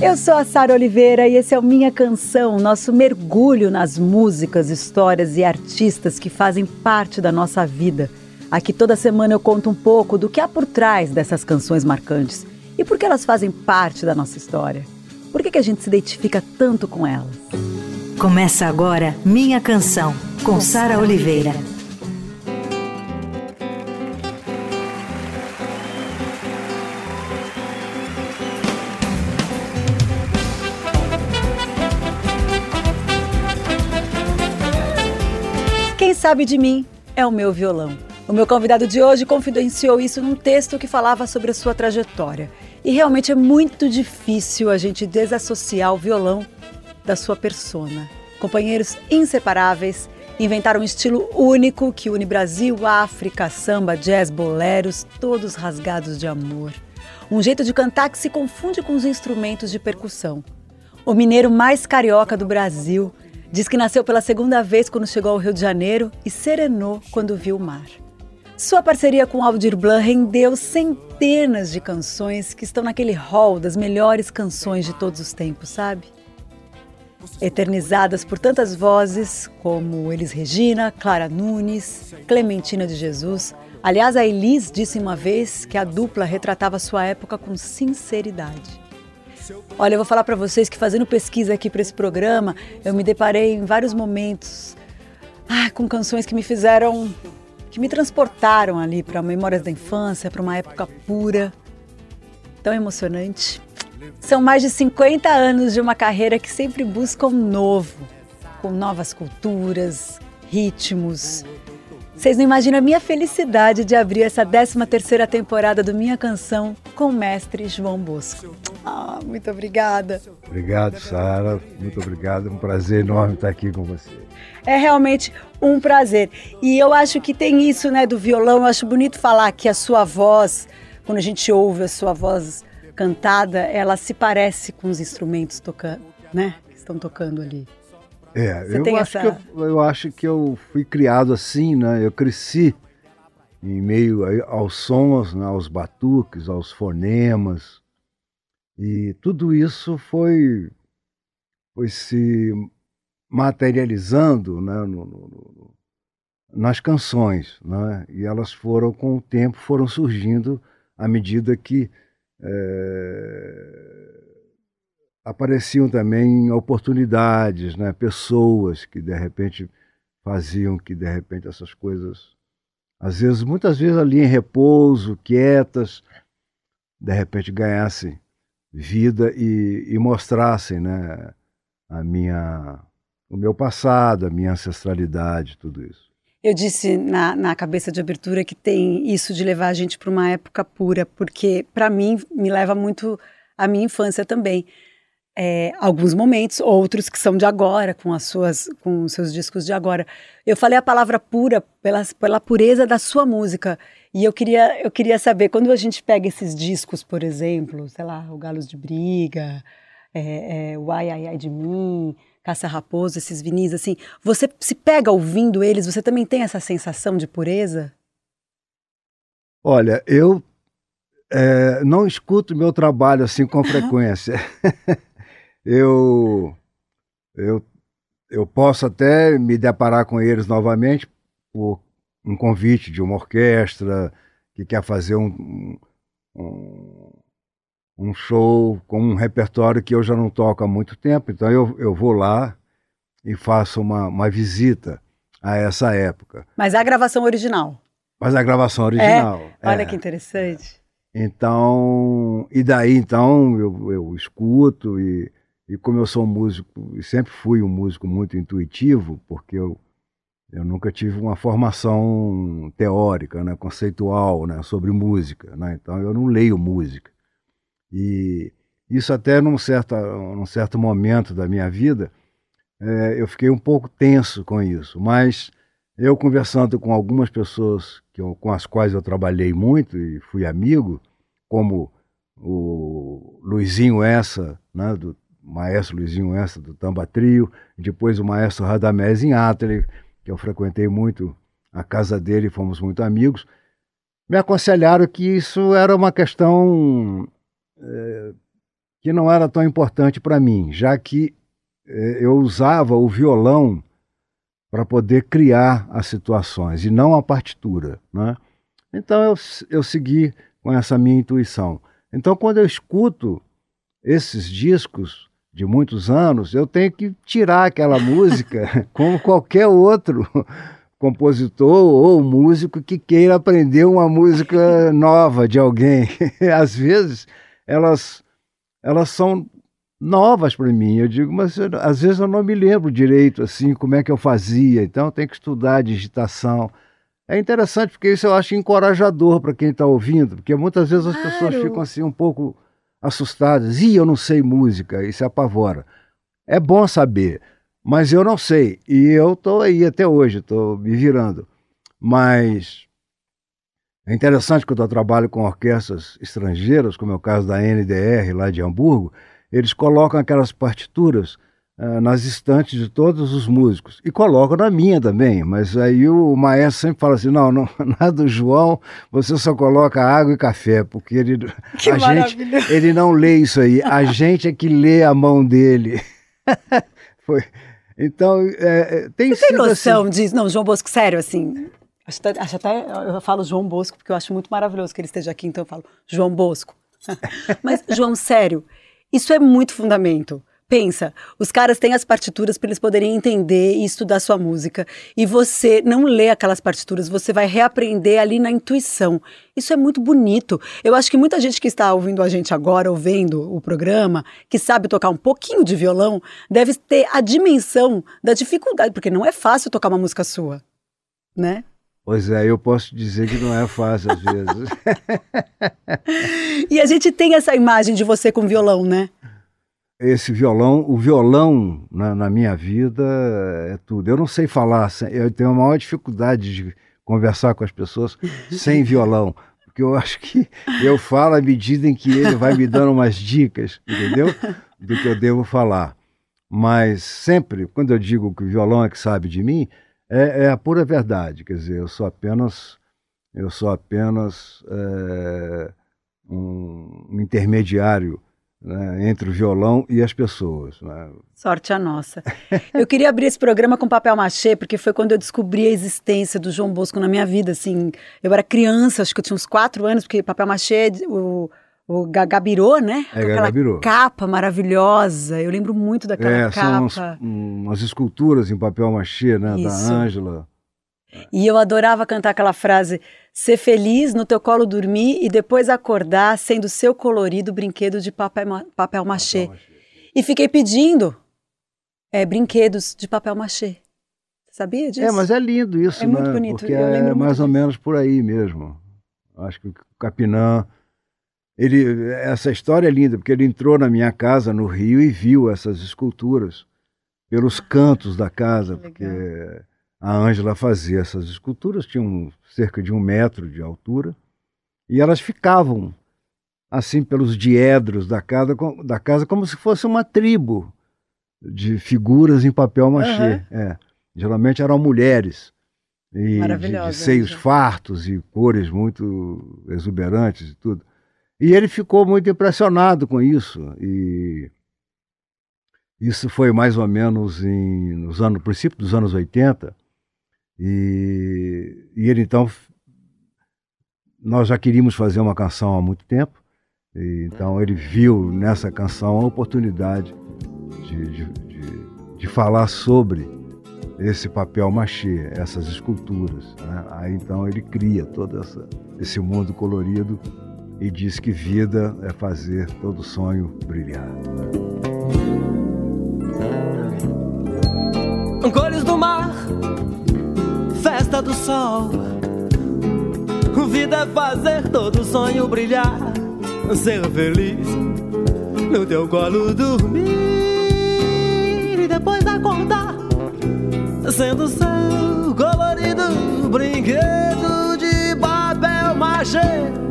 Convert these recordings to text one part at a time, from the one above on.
Eu sou a Sara Oliveira e esse é o Minha Canção, nosso mergulho nas músicas, histórias e artistas que fazem parte da nossa vida. Aqui toda semana eu conto um pouco do que há por trás dessas canções marcantes e por que elas fazem parte da nossa história. Por que, que a gente se identifica tanto com elas? Começa agora Minha Canção, com Sara Oliveira. Quem sabe de mim é o meu violão. O meu convidado de hoje confidenciou isso num texto que falava sobre a sua trajetória. E realmente é muito difícil a gente desassociar o violão da sua persona. Companheiros inseparáveis, inventaram um estilo único que une Brasil, África, samba, jazz, boleros, todos rasgados de amor. Um jeito de cantar que se confunde com os instrumentos de percussão. O mineiro mais carioca do Brasil Diz que nasceu pela segunda vez quando chegou ao Rio de Janeiro e serenou quando viu o mar. Sua parceria com Aldir Blanc rendeu centenas de canções que estão naquele hall das melhores canções de todos os tempos, sabe? Eternizadas por tantas vozes como Elis Regina, Clara Nunes, Clementina de Jesus. Aliás, a Elis disse uma vez que a dupla retratava sua época com sinceridade. Olha, eu vou falar para vocês que fazendo pesquisa aqui para esse programa, eu me deparei em vários momentos ah, com canções que me fizeram, que me transportaram ali para memórias da infância, para uma época pura, tão emocionante. São mais de 50 anos de uma carreira que sempre busca um novo, com novas culturas, ritmos, vocês não imaginam a minha felicidade de abrir essa 13 terceira temporada do Minha Canção com o mestre João Bosco. Ah, muito obrigada. Obrigado, Sara. Muito obrigado. É um prazer enorme estar aqui com você. É realmente um prazer. E eu acho que tem isso, né, do violão. Eu acho bonito falar que a sua voz, quando a gente ouve a sua voz cantada, ela se parece com os instrumentos tocando, né, que estão tocando ali. É, eu acho, essa... que eu, eu, acho que eu fui criado assim, né? Eu cresci em meio aos sons, né? aos batuques, aos fonemas. E tudo isso foi, foi se materializando né? no, no, nas canções. Né? E elas foram, com o tempo, foram surgindo à medida que. É apareciam também oportunidades, né? pessoas que de repente faziam que de repente essas coisas, às vezes, muitas vezes ali em repouso, quietas, de repente ganhassem vida e, e mostrassem né? a minha, o meu passado, a minha ancestralidade, tudo isso. Eu disse na, na cabeça de abertura que tem isso de levar a gente para uma época pura, porque para mim me leva muito à minha infância também é, alguns momentos, outros que são de agora, com as suas, com os seus discos de agora. Eu falei a palavra pura pela, pela pureza da sua música. E eu queria, eu queria saber, quando a gente pega esses discos, por exemplo, sei lá, o Galos de Briga, é, é, o Ai Ai Ai de Mim, Caça Raposo, esses vinis, assim, você se pega ouvindo eles, você também tem essa sensação de pureza? Olha, eu é, não escuto meu trabalho assim com frequência. eu, eu, eu posso até me deparar com eles novamente por um convite de uma orquestra que quer fazer um, um, um show com um repertório que eu já não toco há muito tempo, então eu, eu vou lá e faço uma, uma visita a essa época. Mas a gravação original? Mas a gravação original. É? Olha é. que interessante. Então, e daí então eu, eu escuto e e como eu sou um músico, sempre fui um músico muito intuitivo, porque eu, eu nunca tive uma formação teórica, né, conceitual né, sobre música. Né, então eu não leio música. E isso até num certo, num certo momento da minha vida, é, eu fiquei um pouco tenso com isso. Mas eu conversando com algumas pessoas que eu, com as quais eu trabalhei muito e fui amigo, como o Luizinho Essa, né, do maestro Luizinho Essa do Tamba Trio, depois o maestro Radamés em Atelier, que eu frequentei muito a casa dele, fomos muito amigos, me aconselharam que isso era uma questão é, que não era tão importante para mim, já que eh, eu usava o violão para poder criar as situações e não a partitura. Né? Então eu, eu segui com essa minha intuição. Então, quando eu escuto esses discos de muitos anos, eu tenho que tirar aquela música como qualquer outro compositor ou músico que queira aprender uma música nova de alguém. Às vezes elas elas são novas para mim. Eu digo, mas eu, às vezes eu não me lembro direito assim como é que eu fazia. Então tem que estudar a digitação. É interessante porque isso eu acho encorajador para quem está ouvindo, porque muitas vezes as claro. pessoas ficam assim um pouco assustadas. E eu não sei música, se apavora. É bom saber, mas eu não sei. E eu estou aí até hoje, estou me virando. Mas é interessante quando eu trabalho com orquestras estrangeiras, como é o caso da NDR lá de Hamburgo, eles colocam aquelas partituras uh, nas estantes de todos os músicos e colocam na minha também. Mas aí o maestro sempre fala assim: não, não na do João você só coloca água e café, porque ele, que a gente, ele não lê isso aí, a gente é que lê a mão dele. Foi. Então, é, tem Você tem noção assim... disso? Não, João Bosco, sério, assim, Acho até, acho até, eu falo João Bosco, porque eu acho muito maravilhoso que ele esteja aqui, então eu falo João Bosco. Mas, João, sério, isso é muito fundamento. Pensa, os caras têm as partituras para eles poderem entender e estudar sua música. E você não lê aquelas partituras, você vai reaprender ali na intuição. Isso é muito bonito. Eu acho que muita gente que está ouvindo a gente agora, ouvindo o programa, que sabe tocar um pouquinho de violão, deve ter a dimensão da dificuldade, porque não é fácil tocar uma música sua, né? Pois é, eu posso dizer que não é fácil às vezes. e a gente tem essa imagem de você com violão, né? Esse violão, o violão na, na minha vida é tudo. Eu não sei falar, eu tenho a maior dificuldade de conversar com as pessoas sem violão porque eu acho que eu falo à medida em que ele vai me dando umas dicas, entendeu? Do que eu devo falar. Mas sempre, quando eu digo que o violão é que sabe de mim, é, é, a pura verdade. Quer dizer, eu sou apenas, eu sou apenas é, um, um, intermediário né, entre o violão e as pessoas. Né? Sorte a nossa. Eu queria abrir esse programa com papel machê, porque foi quando eu descobri a existência do João Bosco na minha vida. Assim, eu era criança, acho que eu tinha uns quatro anos, porque papel machê, o o Gagabirô, né? É, aquela capa maravilhosa. Eu lembro muito daquela é, capa. São umas esculturas em papel machê, né? Isso. Da Ângela. E eu adorava cantar aquela frase: ser feliz, no teu colo dormir e depois acordar sendo seu colorido brinquedo de papel, papel machê. Papel machê. E fiquei pedindo é, brinquedos de papel machê. Sabia disso? É, mas é lindo isso, é né? Muito bonito. Porque é mais ou menos por aí mesmo. Acho que o Capinã ele, essa história é linda, porque ele entrou na minha casa no Rio e viu essas esculturas pelos cantos da casa, porque a Ângela fazia essas esculturas, tinham cerca de um metro de altura, e elas ficavam assim pelos diedros da casa, da casa como se fosse uma tribo de figuras em papel machê. Uhum. É. Geralmente eram mulheres. E de, de seios fartos e cores muito exuberantes e tudo. E ele ficou muito impressionado com isso. E isso foi mais ou menos em, nos anos, no princípio dos anos 80. E, e ele então. Nós já queríamos fazer uma canção há muito tempo. E, então ele viu nessa canção a oportunidade de, de, de, de falar sobre esse papel machê, essas esculturas. Né? Aí então ele cria todo essa, esse mundo colorido e diz que vida é fazer todo sonho brilhar. Festa do sol. Vida é fazer todo sonho brilhar, ser feliz no teu colo dormir e depois acordar, sendo seu colorido brinquedo de papel machê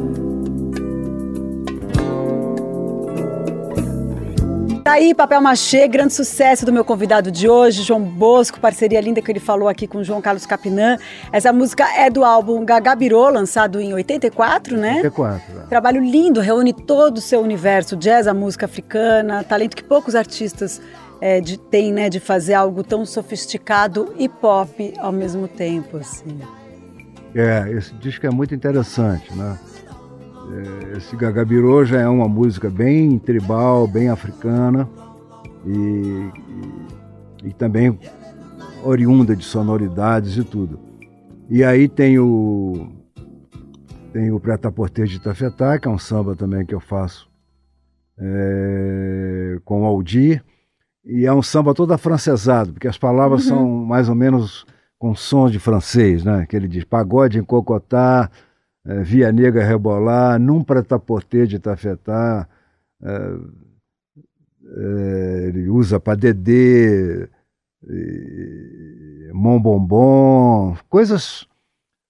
Tá aí, Papel Machê, grande sucesso do meu convidado de hoje, João Bosco, parceria linda que ele falou aqui com o João Carlos Capinã. Essa música é do álbum Gagabirô, lançado em 84, né? 84. É. Trabalho lindo, reúne todo o seu universo, jazz, a música africana, talento que poucos artistas é, de, têm, né, de fazer algo tão sofisticado e pop ao mesmo tempo, assim. É, esse disco é muito interessante, né? É, esse Gagabirô já é uma música bem tribal, bem africana e, e, e também oriunda de sonoridades e tudo. E aí tem o tem o Preta Porter de Tafetá, que é um samba também que eu faço é, com o Aldir. E é um samba todo afrancesado, porque as palavras uhum. são mais ou menos com sons de francês, né? Que ele diz pagode em cocotá, é, Via Negra rebolar, num pretaportê de tafetá, é, é, ele usa para dedê, mão bombom, coisas,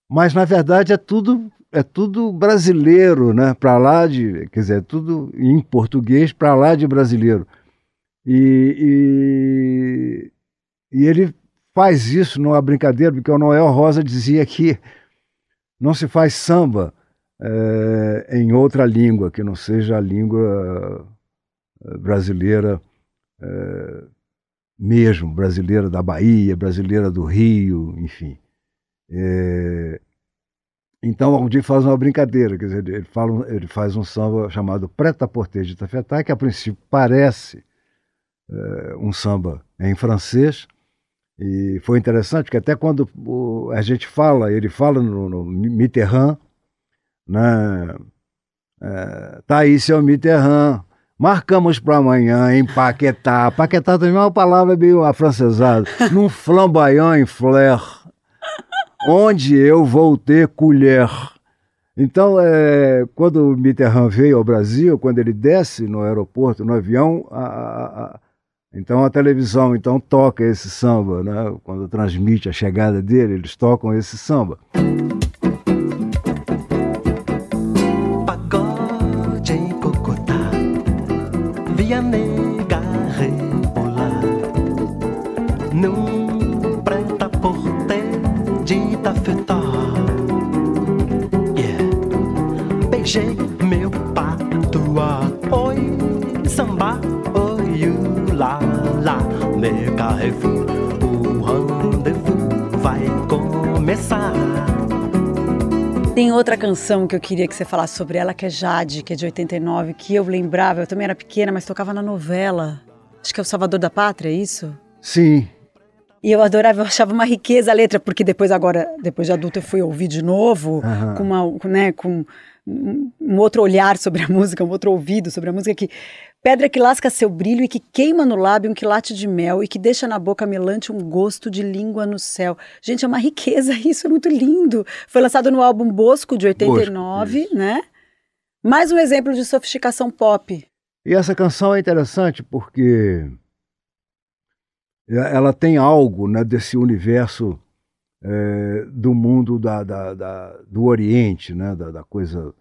mas na verdade é tudo é tudo brasileiro, né? Para lá de, quer dizer, é tudo em português para lá de brasileiro. E, e, e ele faz isso numa brincadeira, porque o Noel Rosa dizia que não se faz samba é, em outra língua que não seja a língua eh, brasileira é, mesmo, brasileira da Bahia, brasileira do Rio, enfim. É, então, algum dia faz uma brincadeira, quer dizer, ele, fala, ele faz um samba chamado Preta Porter de Tafetá, que a princípio parece é, um samba em francês, e foi interessante, porque até quando a gente fala, ele fala no, no Mitterrand, né? É, tá aí seu Mitterrand, marcamos para amanhã em Paquetá. Paquetá também é uma palavra meio afrancesada. Num flamboyant em fleur, onde eu vou ter colher. Então, é, quando o Mitterrand veio ao Brasil, quando ele desce no aeroporto, no avião, a, a, então a televisão então toca esse samba, né? Quando transmite a chegada dele, eles tocam esse samba. Nega refim, o rendezvous vai começar. Tem outra canção que eu queria que você falasse sobre ela, que é Jade, que é de 89, que eu lembrava, eu também era pequena, mas tocava na novela. Acho que é o Salvador da Pátria, é isso? Sim. E eu adorava, eu achava uma riqueza a letra, porque depois agora, depois de adulta, eu fui ouvir de novo, uhum. com uma, né, com um outro olhar sobre a música, um outro ouvido sobre a música que Pedra que lasca seu brilho e que queima no lábio um quilate de mel e que deixa na boca melante um gosto de língua no céu. Gente, é uma riqueza isso, é muito lindo. Foi lançado no álbum Bosco, de 89, Bosco, né? Mais um exemplo de sofisticação pop. E essa canção é interessante porque ela tem algo né, desse universo é, do mundo da, da, da, do Oriente, né, da, da coisa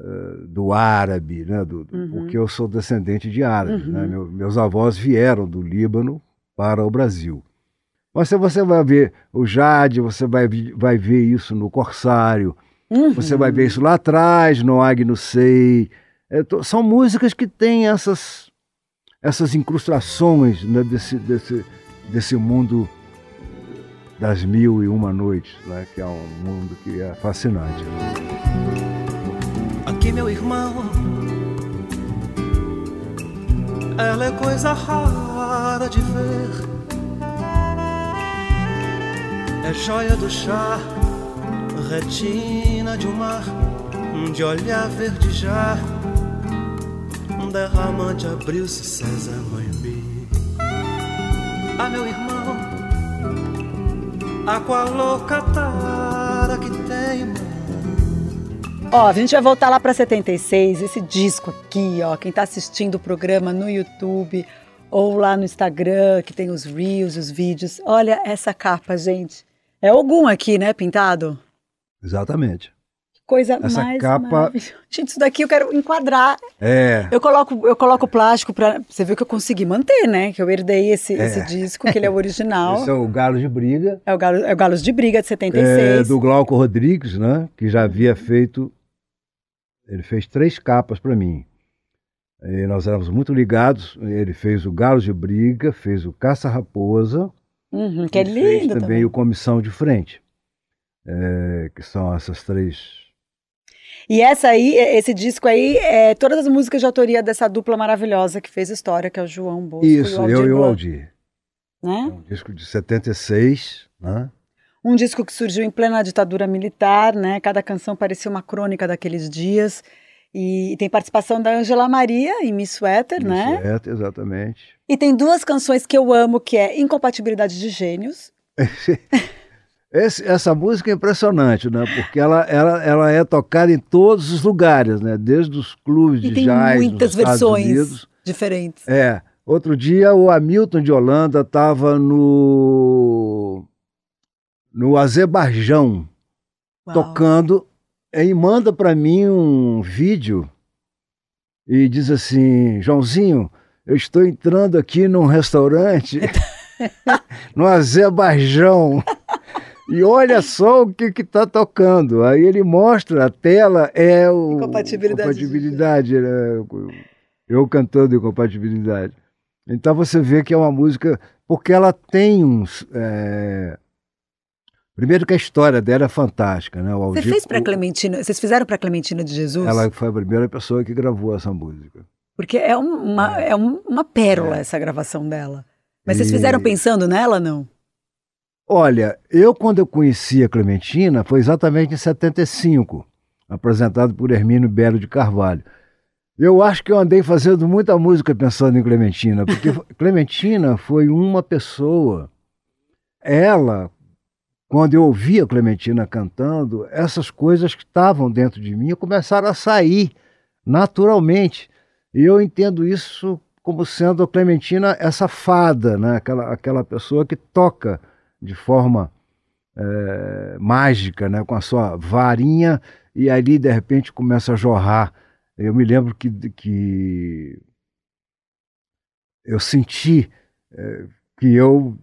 eh, do árabe, né? Do, uhum. porque eu sou descendente de árabe. Né? Uhum. Né? Meu, meus avós vieram do Líbano para o Brasil. Mas você vai ver o Jade, você vai, vai ver isso no Corsário, uhum. você vai ver isso lá atrás, no Agno Sei. É, são músicas que têm essas, essas incrustações né? desse, desse, desse mundo das mil e uma noites, né? que é um mundo que é fascinante aqui, meu irmão. Ela é coisa rara de ver. É joia do chá, retina de um mar, de olhar verde já. Um derramante abriu-se, César Moimbi. Ah, meu irmão, a qual louca tara que tem, Ó, a gente vai voltar lá para 76, esse disco aqui, ó, quem está assistindo o programa no YouTube ou lá no Instagram, que tem os reels, os vídeos. Olha essa capa, gente. É algum aqui, né, pintado? Exatamente. Coisa Essa mais capa- maravilhosa. Gente, isso daqui eu quero enquadrar. É. Eu coloco, eu coloco plástico pra. Você viu que eu consegui manter, né? Que eu herdei esse, esse disco, que ele é o original. Esse é o Galo de Briga. É o, Galo, é o Galos de Briga de 76. É, do Glauco Rodrigues, né? Que já havia feito. Ele fez três capas para mim. E nós éramos muito ligados. Ele fez o Galo de Briga, fez o Caça Raposa. Uhum, que é e fez lindo também, também. o Comissão de Frente. É, que são essas três. E essa aí, esse disco aí, é todas as músicas de autoria dessa dupla maravilhosa que fez história, que é o João Bosco Isso, e o eu e o Aldir. É Né? um disco de 76, né? Um disco que surgiu em plena ditadura militar, né? Cada canção parecia uma crônica daqueles dias. E, tem participação da Angela Maria em Miss Sweater, né? Certo, exatamente. E tem duas canções que eu amo, que é Incompatibilidade de Gênios. Esse- essa música é impressionante, né? Porque ela, ela, ela é tocada em todos os lugares, né? Desde os clubes E de tem jazz muitas versões Unidos. diferentes. É. Outro dia o Hamilton de Holanda estava no no Azerbaijão Uau. tocando e manda para mim um vídeo e diz assim, Joãozinho, eu estou entrando aqui num restaurante no Azerbaijão e olha só o que está tocando. Aí ele mostra a tela é o Incompatibilidade de compatibilidade, né? eu cantando incompatibilidade. Então você vê que é uma música porque ela tem uns é, Primeiro que a história dela é fantástica, né? O Você Aldir- fez para Clementina, vocês fizeram para Clementina de Jesus? Ela foi a primeira pessoa que gravou essa música. Porque é uma, é um- uma pérola essa gravação dela. Mas vocês E- fizeram pensando nela, não? Olha, eu quando eu conheci a Clementina foi exatamente em 75, apresentado por Hermínio Belo de Carvalho. Eu acho que eu andei fazendo muita música pensando em Clementina, porque Clementina foi uma pessoa. Ela, quando eu ouvia a Clementina cantando, essas coisas que estavam dentro de mim começaram a sair naturalmente. E eu entendo isso como sendo a Clementina essa fada, né? aquela, aquela pessoa que toca de forma eh, mágica, né? com a sua varinha, e ali de repente começa a jorrar. Eu me lembro que, que eu senti eh, que eu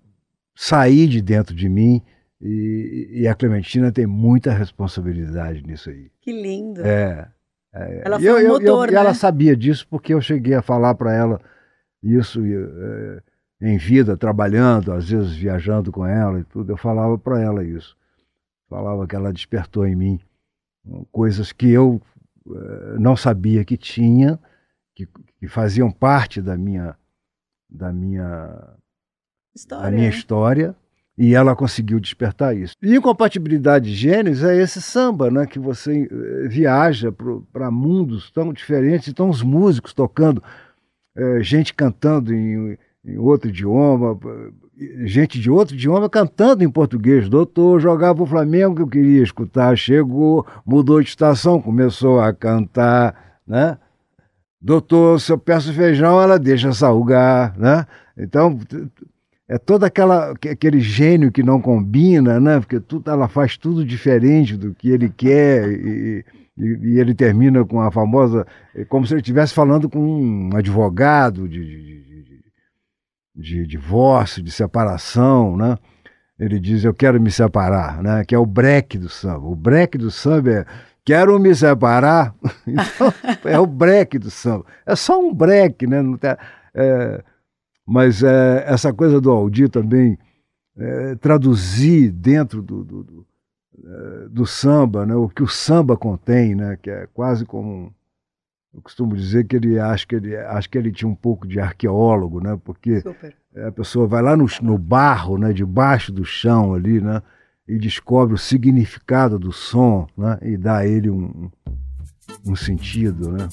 saí de dentro de mim e, e a Clementina tem muita responsabilidade nisso aí. Que lindo. É. é. Ela foi eu- um eu- motor, eu- E ela né? sabia disso porque eu cheguei a falar para ela isso e, é, em vida, trabalhando, às vezes viajando com ela e tudo. Eu falava para ela isso. Falava que ela despertou em mim hum, coisas que eu eh, não sabia que tinha, que, que faziam parte da minha da minha História. a minha né? história e ela conseguiu despertar isso. E incompatibilidade de gênios é esse samba, né, que você eh, viaja para mundos tão diferentes, então os músicos tocando, eh, gente cantando em, em outro idioma, gente de outro idioma cantando em português. Doutor, jogava o Flamengo que eu queria escutar, chegou, mudou de estação, começou a cantar, né? Doutor, se eu peço feijão, ela deixa salgar, né? Então, é todo aquela, aque- aquele gênio que não combina, né? Porque tudo, ela faz tudo diferente do que ele quer e, e- e ele termina com a famosa, é como se ele estivesse falando com um advogado de, de, de- divórcio, de separação, né? Ele diz, eu quero me separar, né? Que é o break do samba. O break do samba é, quero me separar. Então, é o break do samba. É só um break, né? É, mas é, essa coisa do Aldir também é, traduzir dentro do, do, do, é, do samba, né? O que o samba contém, né? Que é quase como um- eu costumo dizer que ele acho que ele acho que ele tinha um pouco de arqueólogo, né? Porque Super. a pessoa vai lá no, no barro, né, debaixo do chão ali, né, e descobre o significado do som, né, e dá a ele um, um sentido, né.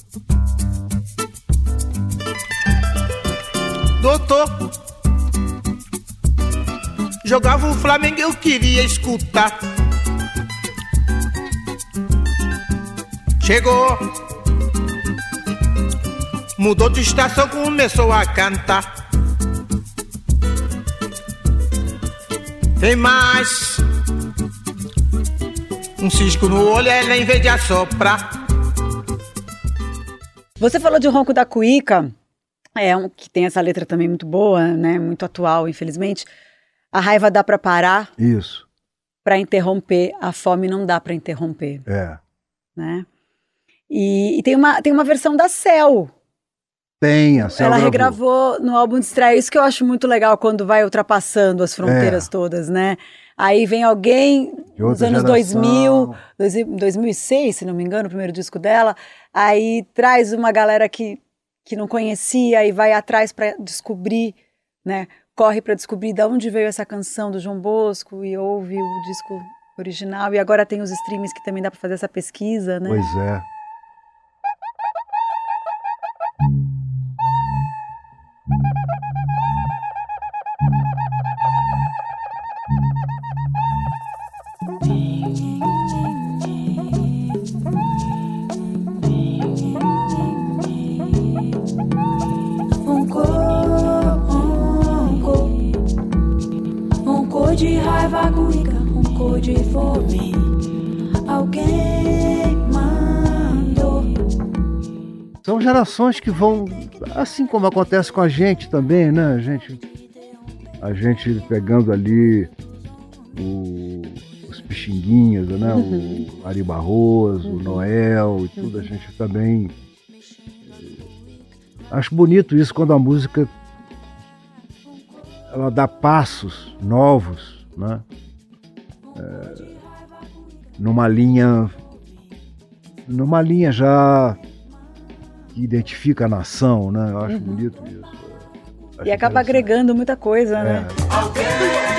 Doutor, jogava o Flamengo eu queria escutar. Chegou, mudou de estação, começou a cantar. Tem mais, Um cisco no olho, ela em vez de assoprar. Você falou de Ronco da Cuíca, é um que tem essa letra também muito boa, né? Muito atual, infelizmente. A raiva dá para parar, Isso, para interromper. A fome não dá para interromper, é. né? E, e tem uma tem uma versão da Cell. Tem, a Céu Ela gravou. regravou no álbum Distrair. Isso que eu acho muito legal quando vai ultrapassando as fronteiras É. todas, né? Aí vem alguém nos anos geração. 2000, dois- 2006, se não me engano, o primeiro disco dela. Aí traz uma galera que, que não conhecia e vai atrás para descobrir, né? Corre para descobrir de onde veio essa canção do João Bosco e ouve o disco original. E agora tem os streams que também dá para fazer essa pesquisa, né? Pois é. Gerações que vão, assim como acontece com a gente também, né? A gente, a gente pegando ali o- os Pixinguinhas, né? O Ari Barroso, o Noel e tudo, a gente também. eh, Acho bonito isso quando a música ela dá passos novos, né? Eh, numa linha numa linha já que identifica a nação, né? Eu acho bonito isso. Acho E acaba agregando muita coisa, né? É.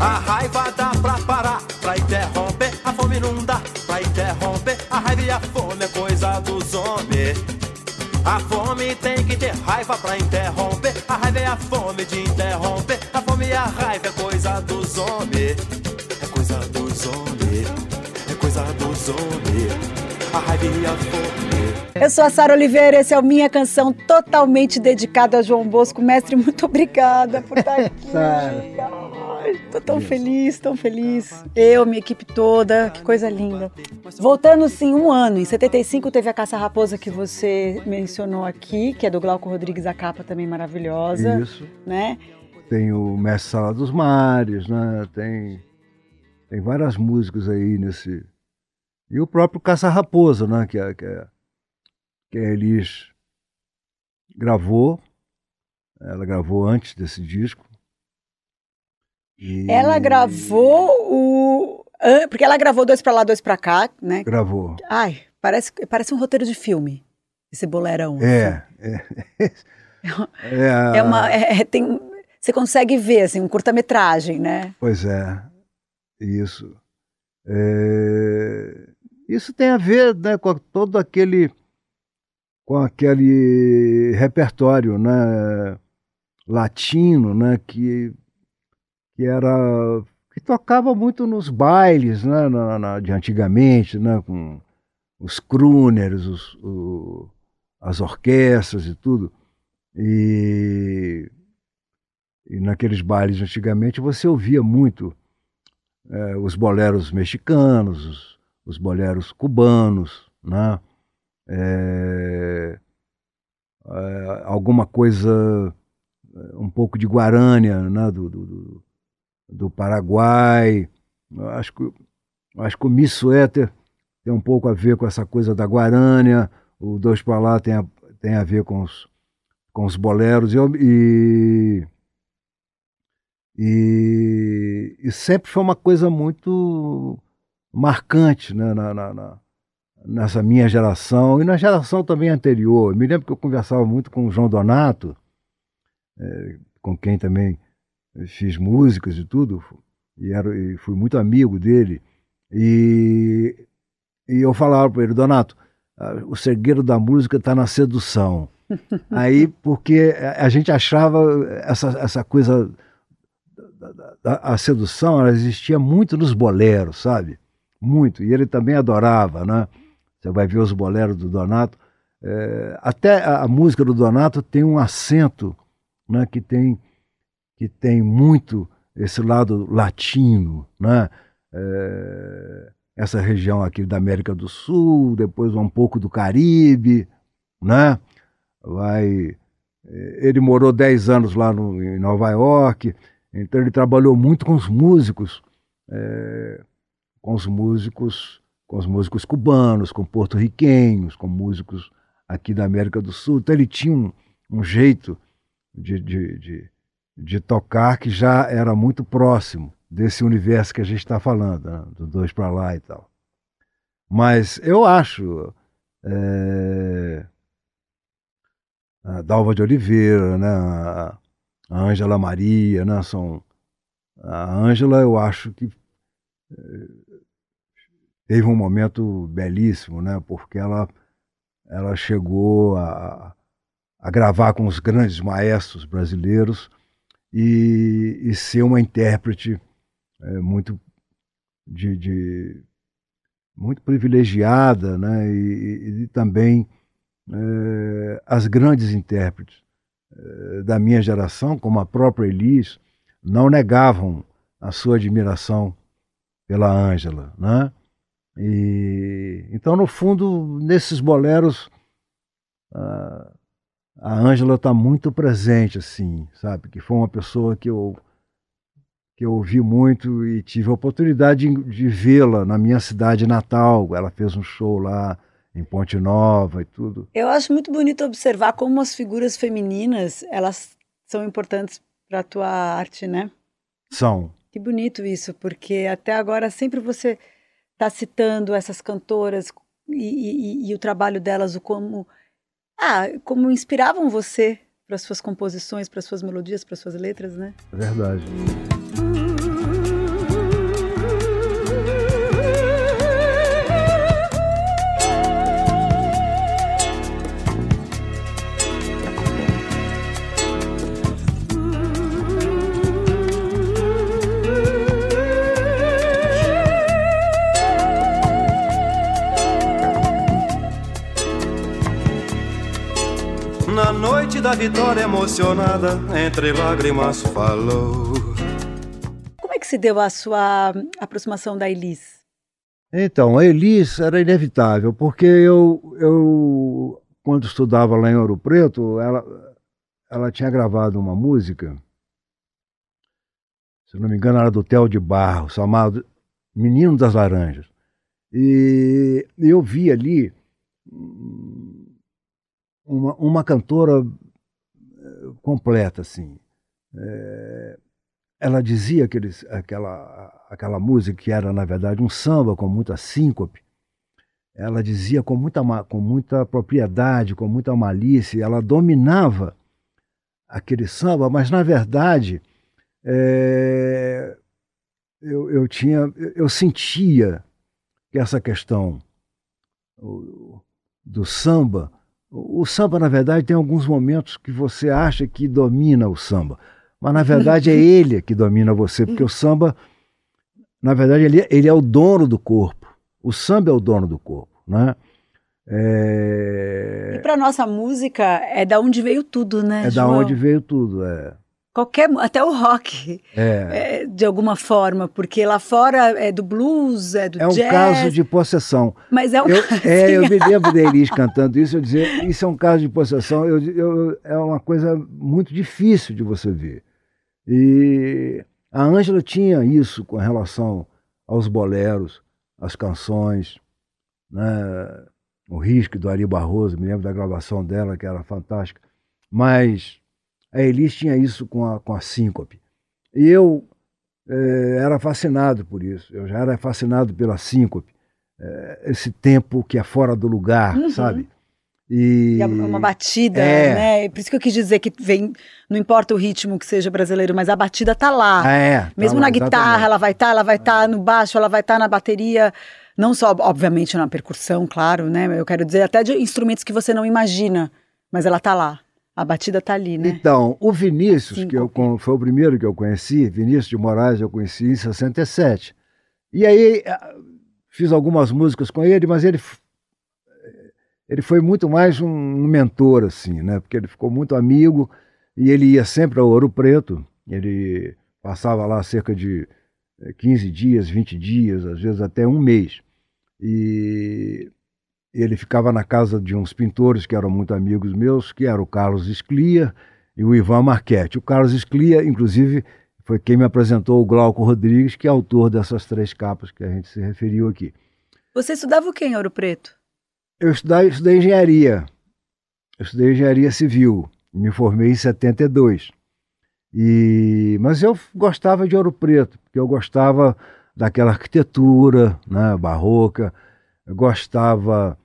A raiva dá pra parar, pra interromper. A fome não dá pra interromper. A raiva e a fome é coisa dos homens. A fome tem que ter raiva pra interromper. A raiva é a fome de interromper. A fome e a raiva é coisa dos homens. Eu sou a Sara Oliveira, esse é o Minha Canção, totalmente dedicado a João Bosco. Mestre, muito obrigada por estar aqui. Ai, tô tão feliz, tão feliz. Eu, minha equipe toda, que coisa linda. Voltando, sim, um ano. Em 75 teve a Caça Raposa que você mencionou aqui, que é do Glauco Rodrigues, a capa também maravilhosa, Isso. né? Tem o Mestre Sala dos Mares, né? Tem, tem várias músicas aí nesse. E o próprio Caça Raposa, né? Que a, que a, que a Elis gravou. Ela gravou antes desse disco. E- Ela gravou o... Porque ela gravou Dois Pra Lá, Dois Pra Cá, né? Gravou. Ai, parece, parece um roteiro de filme, esse bolerão. É, é. É, É uma, é- é- tem, você consegue ver, assim, um curta-metragem, né? Pois é, isso. É, isso tem a ver né, com todo aquele com aquele repertório né, latino né, que, que era que tocava muito nos bailes né, na, na- de antigamente, né, com os crooners, os, o- as orquestras e tudo. E, e naqueles bailes antigamente você ouvia muito eh, os boleros mexicanos, os, os boleros cubanos, né? Eh, eh, alguma coisa, eh, um pouco de Guarânia, né? do, do, do- Paraguai. Acho que, acho que o Miss Suéter tem um pouco a ver com essa coisa da Guarânia, o Dois para Lá tem a, tem a ver com os, com os boleros. E, e, e, e sempre foi uma coisa muito marcante né, na, na- na- nessa minha geração e na geração também anterior. Me lembro que eu conversava muito com o João Donato, eh, com quem também fiz músicas e tudo, e, era, e fui muito amigo dele. E, e eu falava para ele, Donato, o segredo da música está na sedução. Aí, porque a gente achava essa, essa coisa a sedução ela existia muito nos boleros, sabe? Muito. E ele também adorava, né? Você vai ver os boleros do Donato. é, até a, a música do Donato tem um acento né, que tem que tem muito esse lado latino, né? É, essa região aqui da América do Sul, depois um pouco do Caribe, né? Vai, é, ele morou 10 anos lá no, em Nova York, então ele trabalhou muito com os músicos, é, com os músicos, com os músicos cubanos, com porto-riquenhos, com músicos aqui da América do Sul. Então ele tinha um, um jeito de, de, de, de, tocar que já era muito próximo desse universo que a gente está falando, né? do dois para lá e tal. Mas eu acho é, a Dalva de Oliveira, né? a Ângela Maria, né? são a Ângela eu acho que teve um momento belíssimo, né? porque ela, ela chegou a, a gravar com os grandes maestros brasileiros e, e ser uma intérprete é, muito de, de, muito privilegiada, né? E, e também é, as grandes intérpretes é, da minha geração, como a própria Elis, não negavam a sua admiração pela Ângela, né? E, então, no fundo, nesses boleros, a Ângela está muito presente, assim, sabe? Que foi uma pessoa que eu que eu ouvi muito e tive a oportunidade de, de vê-la na minha cidade natal. Ela fez um show lá em Ponte Nova e tudo. Eu acho muito bonito observar como as figuras femininas elas são importantes para a tua arte, né? São. Que bonito isso, porque até agora sempre você está citando essas cantoras e, e, e, o trabalho delas, o como ah, como inspiravam você para suas composições, para suas melodias, para suas letras, né? Verdade. Vitória emocionada, entre lágrimas falou. Como é que se deu a sua aproximação da Elis? Então, a Elis era inevitável, porque eu, eu quando estudava lá em Ouro Preto, ela, ela tinha gravado uma música, se não me engano, era do Theo de Barro, chamado Menino das Laranjas. E eu vi ali uma, uma cantora completa, assim. É, ela dizia aqueles, aquela, aquela música que era, na verdade, um samba com muita síncope. Ela dizia com muita, com muita propriedade, com muita malícia. Ela dominava aquele samba, mas, na verdade, é, eu, eu, tinha, eu sentia que essa questão do samba o samba, na verdade, tem alguns momentos que você acha que domina o samba, mas na verdade é ele que domina você, porque o samba, na verdade, ele, ele é o dono do corpo. O samba é o dono do corpo, né? É... E para nossa música é da onde veio tudo, né? É João? da onde veio tudo, é qualquer até o rock é. É, de alguma forma porque lá fora é do blues é do é um jazz, caso de possessão mas é um eu, caso, é eu me lembro da Elis cantando isso eu dizer isso é um caso de possessão eu, eu, é uma coisa muito difícil de você ver e a Ângela tinha isso com relação aos boleros às canções né? o risco do Ari Barroso me lembro da gravação dela que era fantástica mas a Elis tinha isso com a, com a síncope. E eu é, era fascinado por isso. Eu já era fascinado pela síncope. É, esse tempo que é fora do lugar, uhum. sabe? E, e é uma batida, é. né? Por isso que eu quis dizer que vem, não importa o ritmo que seja brasileiro, mas a batida tá lá. É, tá Mesmo lá, na guitarra, exatamente. ela vai estar, tá, ela vai estar tá no baixo, ela vai estar tá na bateria. Não só, obviamente, na percussão, claro, né? Eu quero dizer até de instrumentos que você não imagina, mas ela tá lá. A batida tá ali, né? Então, o Vinícius, Sim, que eu, foi o primeiro que eu conheci, Vinícius de Moraes, eu conheci em 67. E aí fiz algumas músicas com ele, mas ele ele foi muito mais um mentor assim, né? Porque ele ficou muito amigo E ele ia sempre ao Ouro Preto, ele passava lá cerca de 15 dias, 20 dias, às vezes até um mês. E ele ficava na casa de uns pintores que eram muito amigos meus, que era o Carlos Esclia e o Ivan Marchetti. O Carlos Esclia, inclusive, foi quem me apresentou o Glauco Rodrigues, que é autor dessas três capas que a gente se referiu aqui. Você estudava o que em Ouro Preto? Eu estudei, estudei engenharia. Eu estudei engenharia civil. Me formei em 72. E, mas eu gostava de Ouro Preto, porque eu gostava daquela arquitetura né, barroca, eu gostava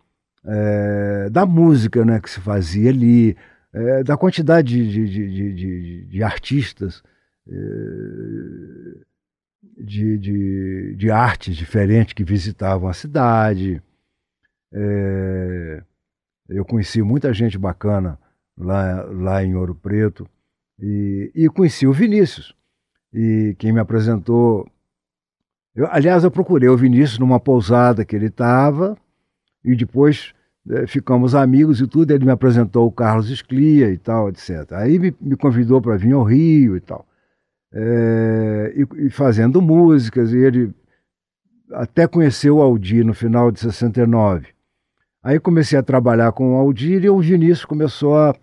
é, da música né, que se fazia ali, é, da quantidade de, de, de, de artistas, de, de, de artes diferentes que visitavam a cidade. É, eu conheci muita gente bacana lá, lá em Ouro Preto e, e conheci o Vinícius. E quem me apresentou. Eu, aliás, eu procurei o Vinícius numa pousada que ele estava e depois é, ficamos amigos e tudo. Ele me apresentou o Carlos Esclia e tal, etc. Aí me, me convidou para vir ao Rio e tal. É, e, e, fazendo músicas, e ele até conheceu o Aldir no final de 69. Aí comecei a trabalhar com o Aldir e o Vinícius começou a,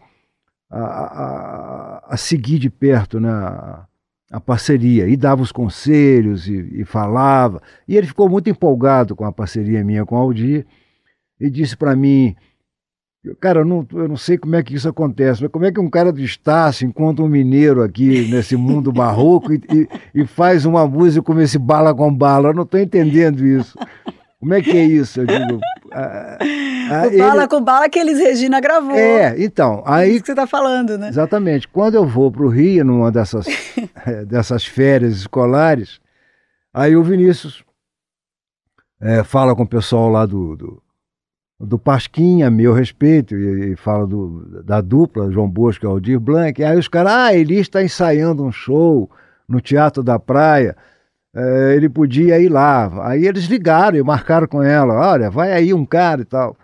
a, a, a seguir de perto né, a, parceria, e dava os conselhos e, e falava. E ele ficou muito empolgado com a parceria minha com o Aldir e disse para mim: Cara, eu não, eu não sei como é que isso acontece, mas como é que um cara do Estácio encontra um mineiro aqui nesse mundo barroco e, e, e, faz uma música como esse bala com bala? Eu não estou entendendo isso. Como é que é isso? Eu digo. Ah, ah, o Bala com Bala que eles Regina gravou. É, então. Aí, é isso que você está falando, né? Exatamente. Quando eu vou para o Rio, numa dessas, é, dessas férias escolares, aí o Vinícius é, fala com o pessoal lá do, do do Pasquim, a meu respeito, e, e fala do, da dupla, João Bosco e Aldir Blanc. E aí os caras, ah, ele está ensaiando um show no Teatro da Praia, é, ele podia ir lá. Aí eles ligaram e marcaram com ela, olha, vai aí um cara e tal,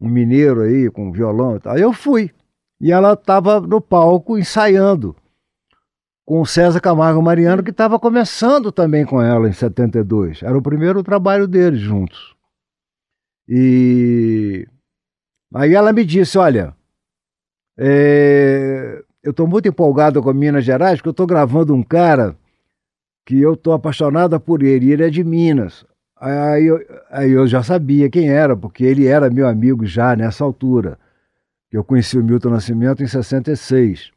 um mineiro aí com violão e tal. Eu fui. E ela estava no palco ensaiando com o César Camargo Mariano, que estava começando também com ela em 72. Era o primeiro trabalho deles juntos. E aí ela me disse: Olha, é... eu estou muito empolgado com Minas Gerais, porque eu estou gravando um cara que eu estou apaixonada por ele, e ele é de Minas. Aí eu, aí eu já sabia quem era, porque ele era meu amigo já nessa altura. Eu conheci o Milton Nascimento em 66,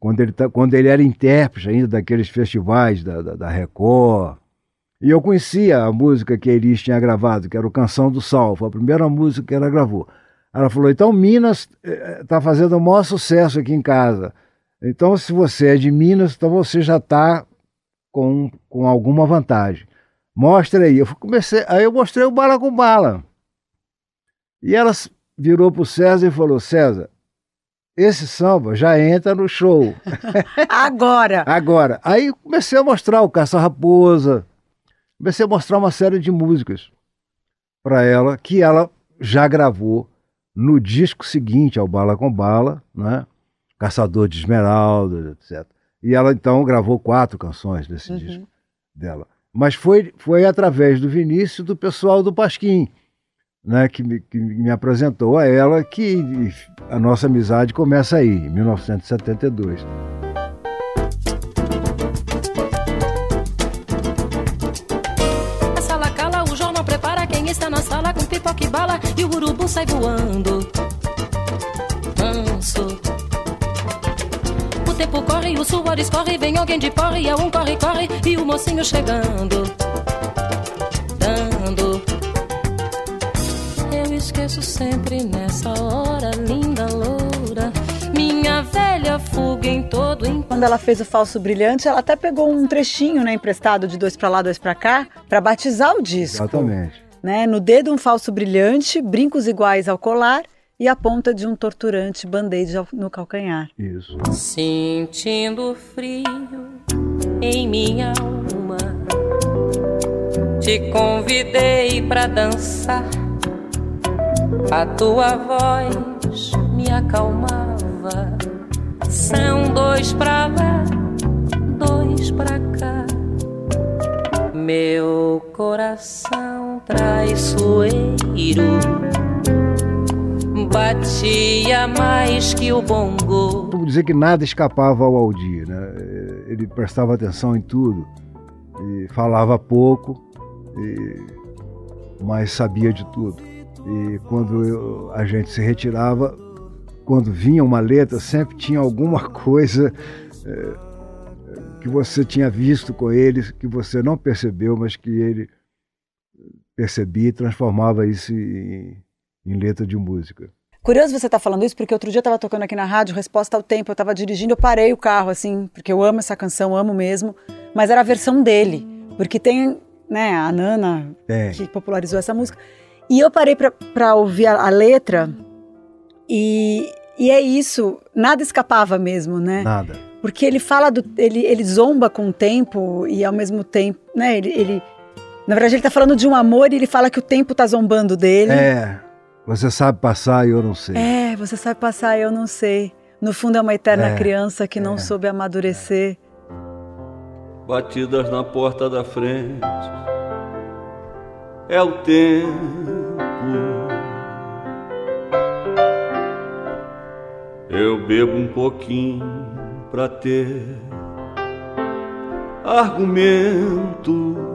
quando ele, tá, quando ele era intérprete ainda daqueles festivais da, da, da Record, e eu conhecia a música que a Elis tinha gravado, que era o Canção do Sal, foi a primeira música que ela gravou. Ela falou: então Minas está eh, fazendo o maior sucesso aqui em casa. Então, se você é de Minas, então você já está com, com alguma vantagem. Mostra aí. Eu comecei, aí eu mostrei o Bala com Bala. E ela virou para o César e falou: César, esse samba já entra no show. Agora! Agora. Aí comecei a mostrar o Caça Raposa, comecei a mostrar uma série de músicas para ela que ela já gravou no disco seguinte ao Bala com Bala, né? Caçador de Esmeraldas, etc. E ela então gravou quatro canções desse uhum. disco dela. Mas foi, foi através do Vinícius do pessoal do Pasquim, né, que, me, que me apresentou a ela que a nossa amizade começa aí, em 1972. Pipoca e bala e o urubu sai voando. Manso. O tempo corre, o suor escorre, vem alguém de porre, é um corre, corre e o mocinho chegando. Dando. Eu esqueço sempre nessa hora, linda loura. Minha velha fuga em todo em Quando ela fez o falso brilhante, ela até pegou um trechinho, né, emprestado de dois para lá, dois para cá, para batizar o disco. Exatamente né? No dedo um falso brilhante, brincos iguais ao colar e a ponta de um torturante band-aid no calcanhar. Isso. Sentindo frio em minha alma, te convidei para dançar. A tua voz me acalmava. São dois pra lá, dois pra cá. Meu coração traiçoeiro batia mais que o bongo. Vamos dizer que nada escapava ao Aldir, né? Ele prestava atenção em tudo e falava pouco, e... mas sabia de tudo. E quando eu, a gente se retirava, quando vinha uma letra, sempre tinha alguma coisa é, que você tinha visto com ele, que você não percebeu, mas que ele percebia e transformava isso em, em letra de música. Curioso você estar tá falando isso, porque outro dia eu estava tocando aqui na rádio, Resposta ao Tempo, eu estava dirigindo, eu parei o carro, assim, porque eu amo essa canção, amo mesmo, mas era a versão dele, porque tem, né, a Nana, é. que popularizou essa música, e eu parei para ouvir a, a letra, e, e é isso, nada escapava mesmo, né? Nada. Porque ele fala do. Ele, ele zomba com o tempo e ao mesmo tempo. Né, ele, ele na verdade, ele está falando de um amor e ele fala que o tempo está zombando dele. É. Você sabe passar e eu não sei. É, você sabe passar e eu não sei. No fundo é uma eterna é, criança que não é, soube amadurecer. Batidas na porta da frente. É o tempo. Eu bebo um pouquinho pra ter argumento.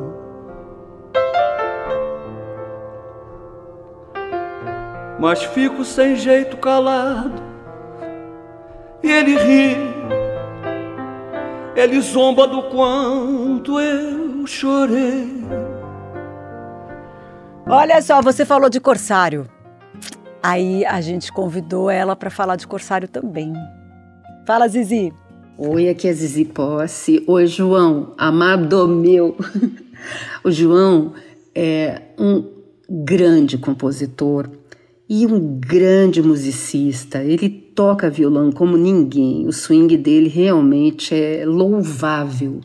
Mas fico sem jeito calado e ele ri. Ele zomba do quanto eu chorei. Olha só, você falou de Corsário. Aí a gente convidou ela para falar de Corsário também. Fala, Zizi. Oi, aqui é Zizi Posse. Oi, João, amado meu. o João é um grande compositor e um grande musicista. Ele toca violão como ninguém. O swing dele realmente é louvável.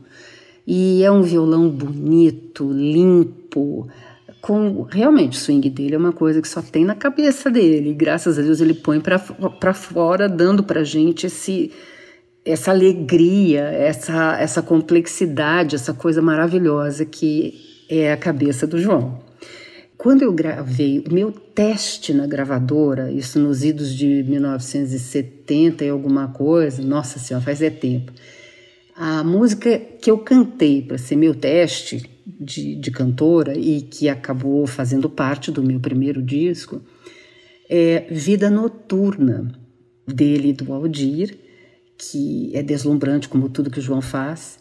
E é um violão bonito, limpo, com realmente o swing dele é uma coisa que só tem na cabeça dele. E graças a Deus ele põe para fora, dando para gente esse essa alegria, essa essa complexidade, essa coisa maravilhosa que é a cabeça do João. Quando eu gravei o meu teste na gravadora, isso nos idos de 1970 e alguma coisa, nossa senhora, faz é tempo. A música que eu cantei para ser meu teste de, de cantora e que acabou fazendo parte do meu primeiro disco é Vida Noturna, dele do Aldir, que é deslumbrante como tudo que o João faz.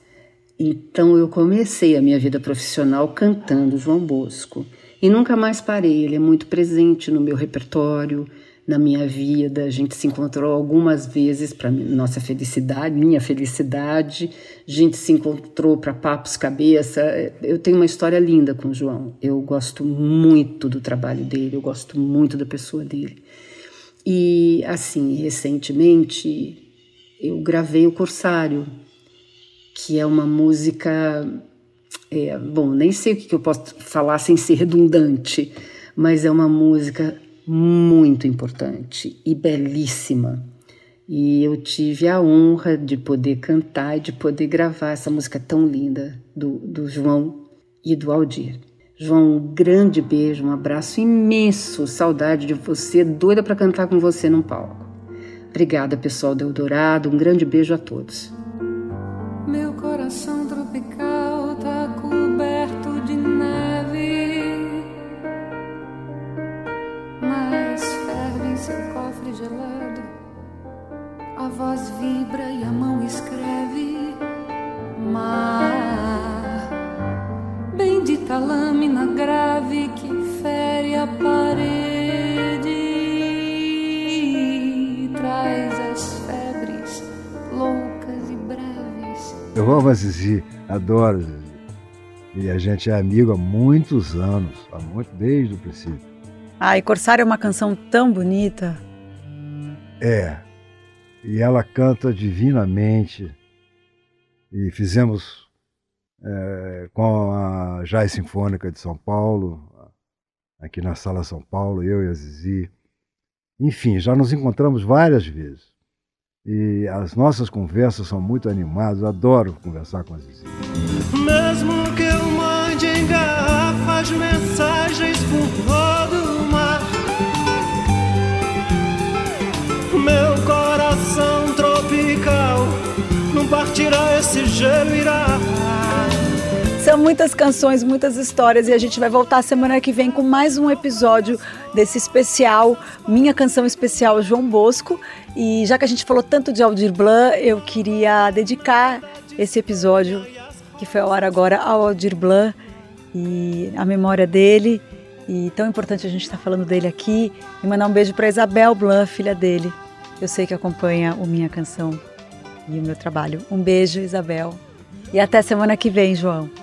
Então eu comecei a minha vida profissional cantando João Bosco e nunca mais parei. Ele é muito presente no meu repertório, na minha vida. A gente se encontrou algumas vezes para nossa felicidade, minha felicidade. A gente se encontrou para papos cabeça. Eu tenho uma história linda com o João. Eu gosto muito do trabalho dele, eu gosto muito da pessoa dele. E assim, recentemente eu gravei o Corsário, que é uma música é, bom, nem sei o que eu posso falar sem ser redundante, mas é uma música muito importante e belíssima. E eu tive a honra de poder cantar e de poder gravar essa música tão linda do, do João e do Aldir. João, um grande beijo, um abraço imenso, saudade de você, doida para cantar com você num palco. Obrigada, pessoal do Eldorado, um grande beijo a todos. Meu coração Bendita lâmina grave que fere a parede, traz as febres loucas e breves. Eu amo a Zizi, adoro Zizi. E a gente é amigo há muitos anos, há muito, desde o princípio. Ai, Corsário é uma canção tão bonita. É, e ela canta divinamente. E fizemos é, com a Jazz Sinfônica de São Paulo, aqui na Sala São Paulo, eu e a Zizi. Enfim, já nos encontramos várias vezes. E as nossas conversas são muito animadas, adoro conversar com a Zizi. Mesmo São muitas canções, muitas histórias e a gente vai voltar semana que vem com mais um episódio desse especial, minha canção especial João Bosco. E já que a gente falou tanto de Aldir Blanc, eu queria dedicar esse episódio que foi ao ar agora ao Aldir Blanc e a memória dele. E tão importante a gente estar tá falando dele aqui. E mandar um beijo para Isabel Blanc, filha dele. Eu sei que acompanha o Minha Canção e o meu trabalho. Um beijo, Isabel. E até semana que vem, João.